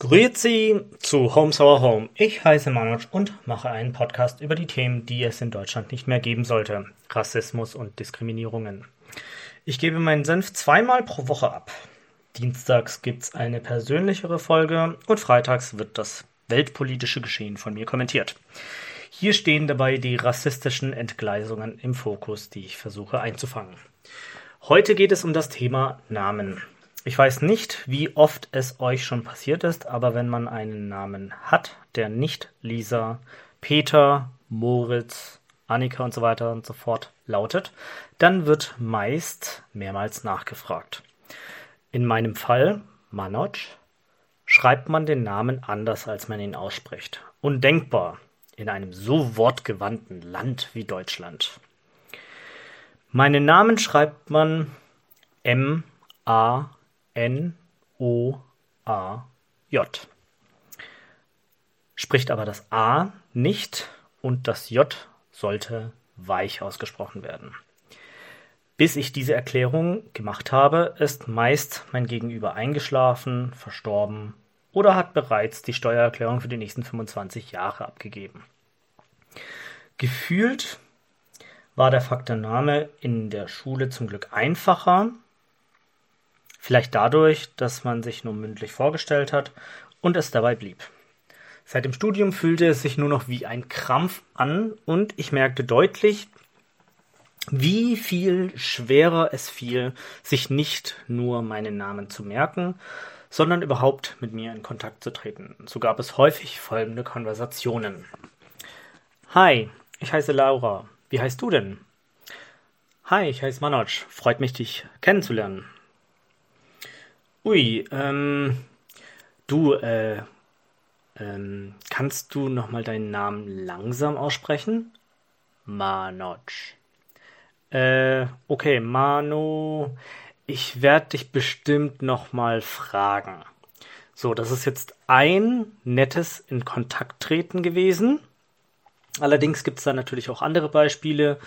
Grüezi zu Home Sour Home. Ich heiße Manoj und mache einen Podcast über die Themen, die es in Deutschland nicht mehr geben sollte. Rassismus und Diskriminierungen. Ich gebe meinen Senf zweimal pro Woche ab. Dienstags gibt's eine persönlichere Folge und freitags wird das weltpolitische Geschehen von mir kommentiert. Hier stehen dabei die rassistischen Entgleisungen im Fokus, die ich versuche einzufangen. Heute geht es um das Thema Namen. Ich weiß nicht, wie oft es euch schon passiert ist, aber wenn man einen Namen hat, der nicht Lisa, Peter, Moritz, Annika und so weiter und so fort lautet, dann wird meist mehrmals nachgefragt. In meinem Fall, Manoj, schreibt man den Namen anders, als man ihn ausspricht. Undenkbar in einem so wortgewandten Land wie Deutschland. Meinen Namen schreibt man M A N O A J. Spricht aber das A nicht und das J sollte weich ausgesprochen werden. Bis ich diese Erklärung gemacht habe, ist meist mein Gegenüber eingeschlafen, verstorben oder hat bereits die Steuererklärung für die nächsten 25 Jahre abgegeben. Gefühlt war der Faktor Name in der Schule zum Glück einfacher. Vielleicht dadurch, dass man sich nur mündlich vorgestellt hat und es dabei blieb. Seit dem Studium fühlte es sich nur noch wie ein Krampf an und ich merkte deutlich, wie viel schwerer es fiel, sich nicht nur meinen Namen zu merken, sondern überhaupt mit mir in Kontakt zu treten. So gab es häufig folgende Konversationen. Hi, ich heiße Laura. Wie heißt du denn? Hi, ich heiße Manoj. Freut mich, dich kennenzulernen. Ui, ähm, du, äh, ähm, kannst du nochmal deinen Namen langsam aussprechen? Manoj. Äh, okay, Mano, ich werde dich bestimmt nochmal fragen. So, das ist jetzt ein nettes in Kontakt treten gewesen. Allerdings gibt es da natürlich auch andere Beispiele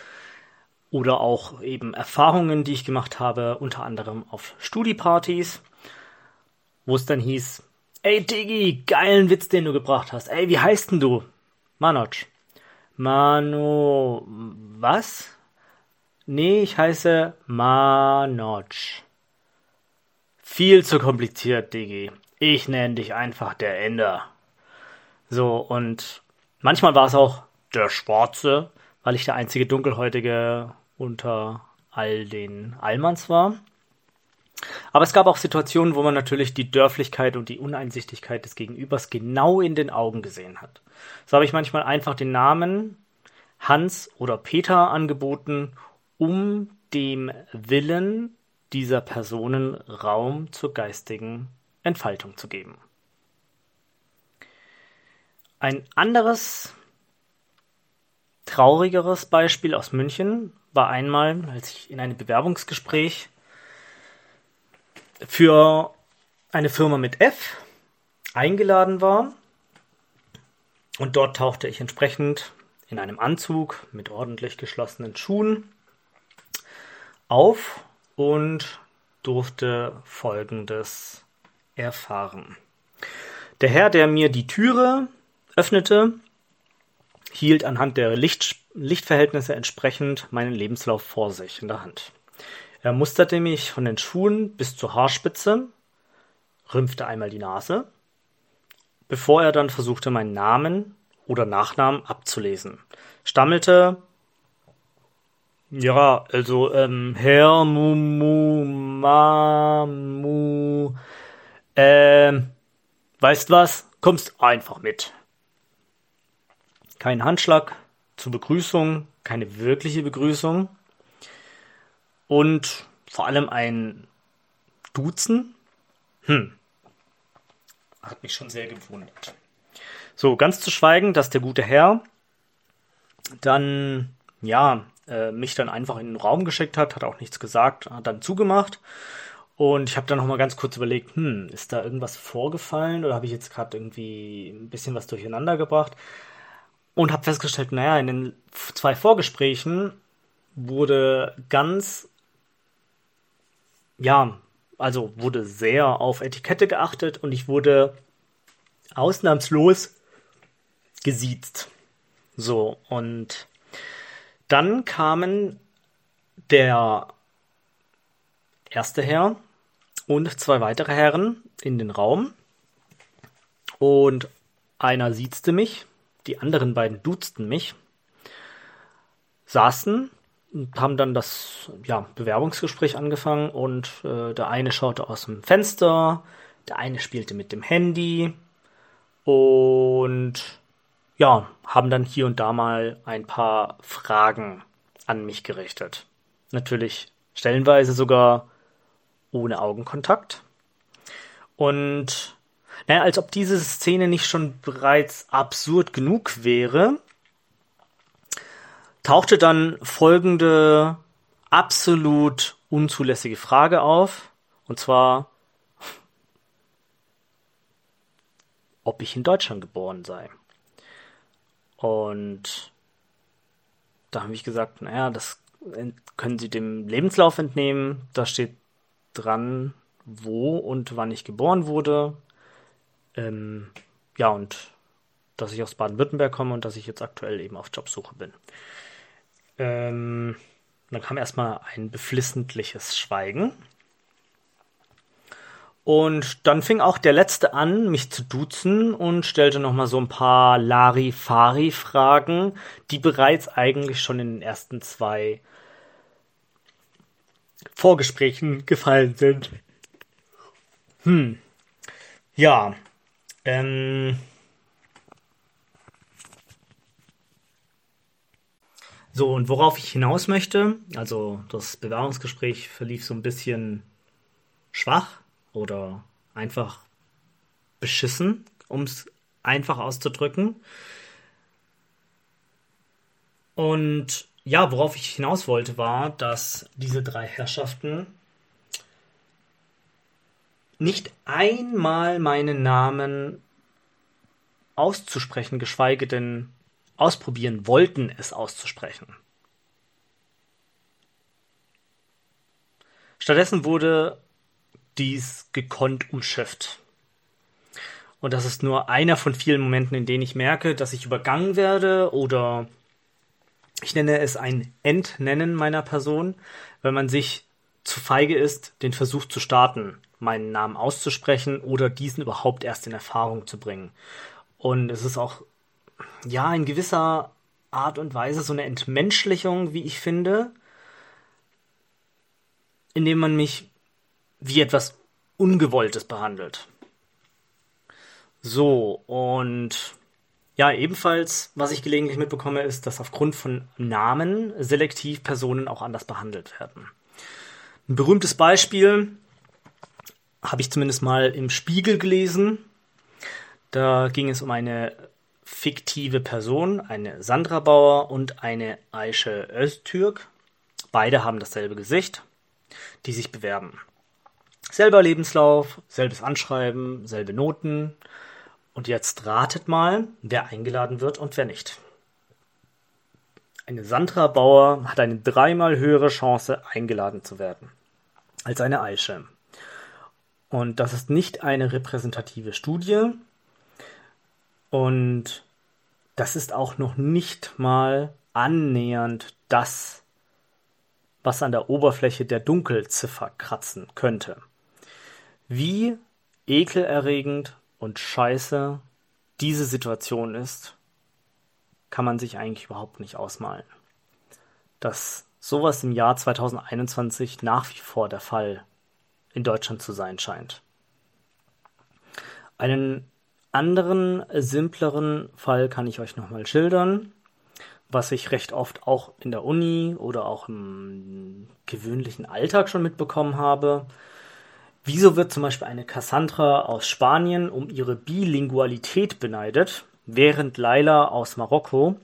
oder auch eben Erfahrungen, die ich gemacht habe, unter anderem auf Studiepartys, wo es dann hieß, ey Diggi, geilen Witz, den du gebracht hast. Ey, wie heißt denn du? Manoj. Mano, was? Nee, ich heiße Manoj. Viel zu kompliziert, Diggi. Ich nenne dich einfach der Ender. So, und manchmal war es auch der Schwarze, weil ich der einzige Dunkelhäutige unter all den Allmanns war. Aber es gab auch Situationen, wo man natürlich die Dörflichkeit und die Uneinsichtigkeit des Gegenübers genau in den Augen gesehen hat. So habe ich manchmal einfach den Namen Hans oder Peter angeboten, um dem Willen dieser Personen Raum zur geistigen Entfaltung zu geben. Ein anderes traurigeres Beispiel aus München war einmal, als ich in einem Bewerbungsgespräch für eine Firma mit F eingeladen war. Und dort tauchte ich entsprechend in einem Anzug mit ordentlich geschlossenen Schuhen auf und durfte Folgendes erfahren. Der Herr, der mir die Türe öffnete, hielt anhand der Licht, Lichtverhältnisse entsprechend meinen Lebenslauf vor sich in der Hand. Er musterte mich von den Schuhen bis zur Haarspitze, rümpfte einmal die Nase, bevor er dann versuchte, meinen Namen oder Nachnamen abzulesen. Stammelte, ja, also, ähm, Herr Mumu Mamu, ähm, weißt was? Kommst einfach mit. Kein Handschlag zur Begrüßung, keine wirkliche Begrüßung. Und vor allem ein Duzen. Hm. Hat mich schon sehr gewundert. So, ganz zu schweigen, dass der gute Herr dann, ja, äh, mich dann einfach in den Raum geschickt hat, hat auch nichts gesagt, hat dann zugemacht. Und ich habe dann noch mal ganz kurz überlegt, hm, ist da irgendwas vorgefallen oder habe ich jetzt gerade irgendwie ein bisschen was durcheinander gebracht? Und habe festgestellt, naja, in den zwei Vorgesprächen wurde ganz, ja, also wurde sehr auf Etikette geachtet und ich wurde ausnahmslos gesiezt. So, und dann kamen der erste Herr und zwei weitere Herren in den Raum. Und einer siezte mich, die anderen beiden duzten mich, saßen und haben dann das ja, Bewerbungsgespräch angefangen und äh, der eine schaute aus dem Fenster, der eine spielte mit dem Handy und ja, haben dann hier und da mal ein paar Fragen an mich gerichtet. Natürlich stellenweise sogar ohne Augenkontakt. Und naja, als ob diese Szene nicht schon bereits absurd genug wäre, tauchte dann folgende absolut unzulässige Frage auf. Und zwar, ob ich in Deutschland geboren sei. Und da habe ich gesagt, naja, das können Sie dem Lebenslauf entnehmen. Da steht dran, wo und wann ich geboren wurde. Ähm, ja, und dass ich aus Baden-Württemberg komme und dass ich jetzt aktuell eben auf Jobsuche bin. Ähm, dann kam erstmal ein beflissentliches Schweigen. Und dann fing auch der Letzte an, mich zu duzen und stellte nochmal so ein paar Larifari-Fragen, die bereits eigentlich schon in den ersten zwei Vorgesprächen gefallen sind. Hm. Ja. Ähm. So, und worauf ich hinaus möchte, also das Bewerbungsgespräch verlief so ein bisschen schwach oder einfach beschissen, um es einfach auszudrücken. Und ja, worauf ich hinaus wollte, war, dass diese drei Herrschaften nicht einmal meinen Namen auszusprechen, geschweige denn ausprobieren wollten, es auszusprechen. Stattdessen wurde dies gekonnt umschifft. Und das ist nur einer von vielen Momenten, in denen ich merke, dass ich übergangen werde oder ich nenne es ein Entnennen meiner Person, wenn man sich zu feige ist, den Versuch zu starten, meinen Namen auszusprechen oder diesen überhaupt erst in Erfahrung zu bringen. Und es ist auch, ja, in gewisser Art und Weise so eine Entmenschlichung, wie ich finde, indem man mich wie etwas Ungewolltes behandelt. So, und ja, ebenfalls, was ich gelegentlich mitbekomme, ist, dass aufgrund von Namen selektiv Personen auch anders behandelt werden. Ein berühmtes Beispiel habe ich zumindest mal im Spiegel gelesen. Da ging es um eine fiktive Person, eine Sandra Bauer und eine Aische Öztürk. Beide haben dasselbe Gesicht, die sich bewerben. Selber Lebenslauf, selbes Anschreiben, selbe Noten. Und jetzt ratet mal, wer eingeladen wird und wer nicht. Eine Sandra Bauer hat eine dreimal höhere Chance, eingeladen zu werden, als eine Aische. Und das ist nicht eine repräsentative Studie. Und das ist auch noch nicht mal annähernd das, was an der Oberfläche der Dunkelziffer kratzen könnte. Wie ekelerregend und scheiße diese Situation ist, kann man sich eigentlich überhaupt nicht ausmalen. Dass sowas im Jahr 2021 nach wie vor der Fall in Deutschland zu sein scheint. Einen anderen, simpleren Fall kann ich euch nochmal schildern, was ich recht oft auch in der Uni oder auch im gewöhnlichen Alltag schon mitbekommen habe. Wieso wird zum Beispiel eine Cassandra aus Spanien um ihre Bilingualität beneidet, während Laila aus Marokko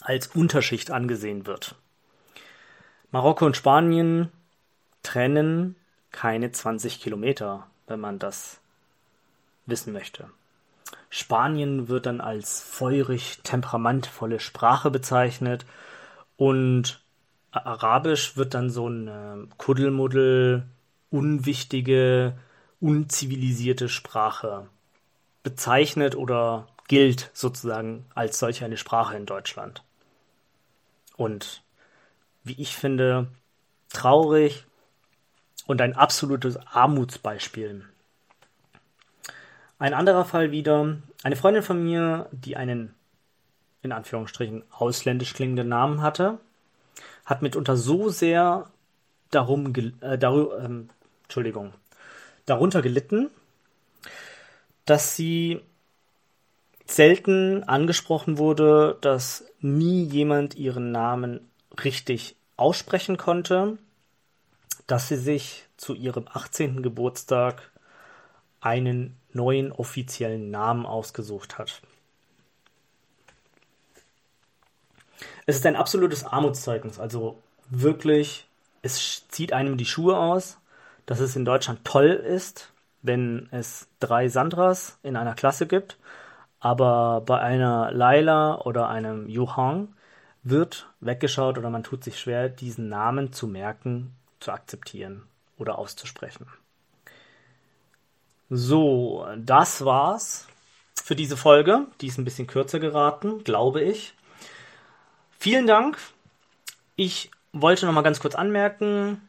als Unterschicht angesehen wird? Marokko und Spanien trennen keine 20 Kilometer, wenn man das wissen möchte. Spanien wird dann als feurig temperamentvolle Sprache bezeichnet und Arabisch wird dann so ein Kuddelmuddel unwichtige, unzivilisierte Sprache bezeichnet oder gilt sozusagen als solche eine Sprache in Deutschland. Und wie ich finde, traurig und ein absolutes Armutsbeispiel. Ein anderer Fall wieder, eine Freundin von mir, die einen in Anführungsstrichen ausländisch klingenden Namen hatte, hat mitunter so sehr darum, äh, daru, ähm, Entschuldigung, darunter gelitten, dass sie selten angesprochen wurde, dass nie jemand ihren Namen richtig aussprechen konnte, dass sie sich zu ihrem 18. Geburtstag einen neuen offiziellen Namen ausgesucht hat. Es ist ein absolutes Armutszeugnis, also wirklich, es zieht einem die Schuhe aus, dass es in Deutschland toll ist, wenn es drei Sandras in einer Klasse gibt, aber bei einer Laila oder einem Johann wird weggeschaut oder man tut sich schwer, diesen Namen zu merken, zu akzeptieren oder auszusprechen. So, das war's für diese Folge. Die ist ein bisschen kürzer geraten, glaube ich. Vielen Dank. Ich wollte noch mal ganz kurz anmerken,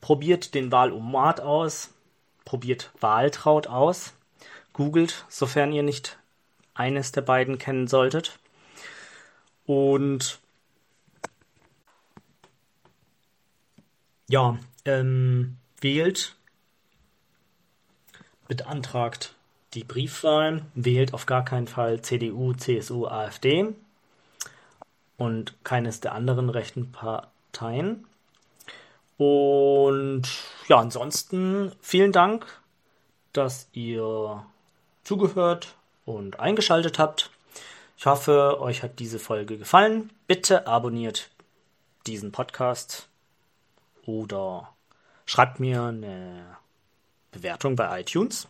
probiert den Wahlomat aus, probiert Wahltraut aus, googelt, sofern ihr nicht eines der beiden kennen solltet. Und ja, ähm, wählt, beantragt die Briefwahl, wählt auf gar keinen Fall CDU, CSU, AfD und keines der anderen rechten Parteien. Und ja, ansonsten vielen Dank, dass ihr zugehört und eingeschaltet habt. Ich hoffe, euch hat diese Folge gefallen. Bitte abonniert diesen Podcast oder schreibt mir eine Bewertung bei iTunes.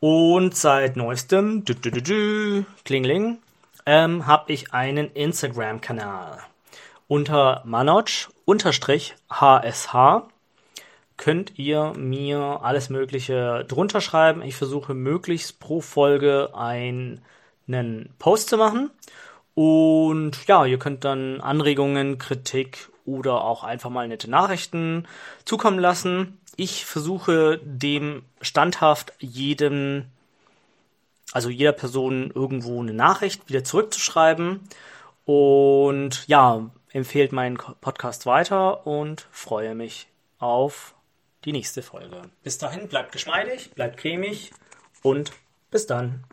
Und seit neuestem, dü -dü -dü Klingling, ähm, habe ich einen Instagram-Kanal. Unter manoj-hsh könnt ihr mir alles Mögliche drunter schreiben. Ich versuche möglichst pro Folge einen Post zu machen. Und ja, ihr könnt dann Anregungen, Kritik oder auch einfach mal nette Nachrichten zukommen lassen. Ich versuche dem standhaft jedem, also jeder Person irgendwo eine Nachricht wieder zurückzuschreiben. Und ja, empfehlt meinen Podcast weiter und freue mich auf die nächste Folge. Bis dahin, bleibt geschmeidig, bleibt cremig und bis dann.